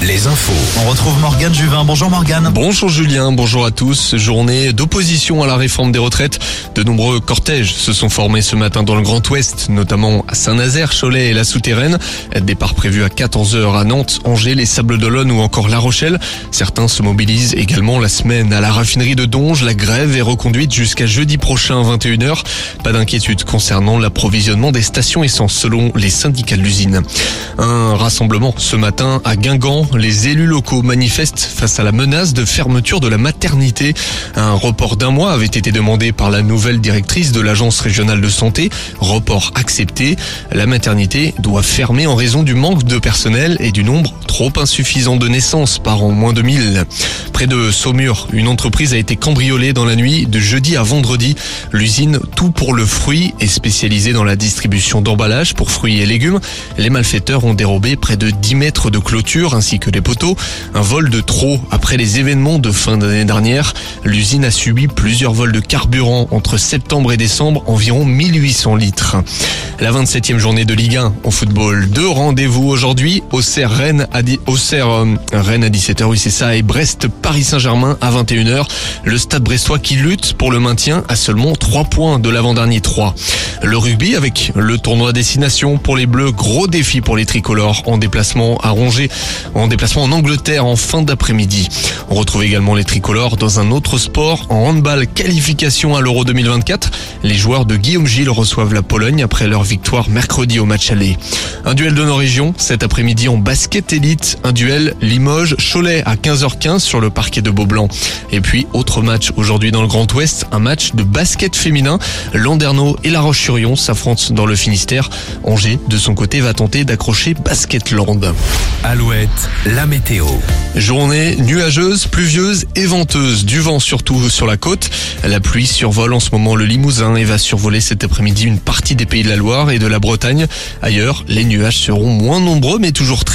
Les infos. On retrouve Morgane Juvin. Bonjour Morgane. Bonjour Julien, bonjour à tous. Journée d'opposition à la réforme des retraites. De nombreux cortèges se sont formés ce matin dans le Grand Ouest, notamment à Saint-Nazaire, Cholet et la Souterraine. Départ prévu à 14h à Nantes, Angers, les Sables d'Olonne ou encore La Rochelle. Certains se mobilisent également la semaine à la raffinerie de Donge. La grève est reconduite jusqu'à jeudi prochain à 21h. Pas d'inquiétude concernant l'approvisionnement des stations essence selon les syndicats de l'usine. Un rassemblement ce matin à Guingamp. Les élus locaux manifestent face à la menace de fermeture de la maternité. Un report d'un mois avait été demandé par la nouvelle directrice de l'agence régionale de santé. Report accepté. La maternité doit fermer en raison du manque de personnel et du nombre trop insuffisant de naissances par an, moins de 1000. Près de Saumur, une entreprise a été cambriolée dans la nuit de jeudi à vendredi. L'usine Tout pour le fruit est spécialisée dans la distribution d'emballage pour fruits et légumes. Les malfaiteurs ont dérobé près de 10 mètres de clôture ainsi que des poteaux. Un vol de trop après les événements de fin d'année dernière. L'usine a subi plusieurs vols de carburant entre septembre et décembre, environ 1800 litres. La 27e journée de Ligue 1 en football. Deux rendez-vous aujourd'hui. Auxerre euh, Rennes à 17h, oui c'est ça, et Brest Paris Saint-Germain à 21h. Le stade brestois qui lutte pour le maintien à seulement 3 points de l'avant-dernier 3. Le rugby avec le tournoi destination pour les Bleus, gros défi pour les tricolores en déplacement à Ronget, en déplacement en Angleterre en fin d'après-midi. On retrouve également les tricolores dans un autre sport en handball qualification à l'Euro 2024. Les joueurs de Guillaume Gilles reçoivent la Pologne après leur victoire mercredi au match aller. Un duel de nos régions cet après-midi en basket élite, un duel Limoges-Cholet à 15h15 sur le parquet de Beaublanc. Et puis autre match aujourd'hui dans le Grand Ouest, un match de basket féminin. Landerneau et La Roche-sur-Yon s'affrontent dans le Finistère. Angers, de son côté, va tenter d'accrocher Basketland. Alouette, la météo. Journée nuageuse, pluvieuse et venteuse. Du vent surtout sur la côte. La pluie survole en ce moment le Limousin et va survoler cet après-midi une partie des pays de la Et de la Bretagne. Ailleurs, les nuages seront moins nombreux mais toujours très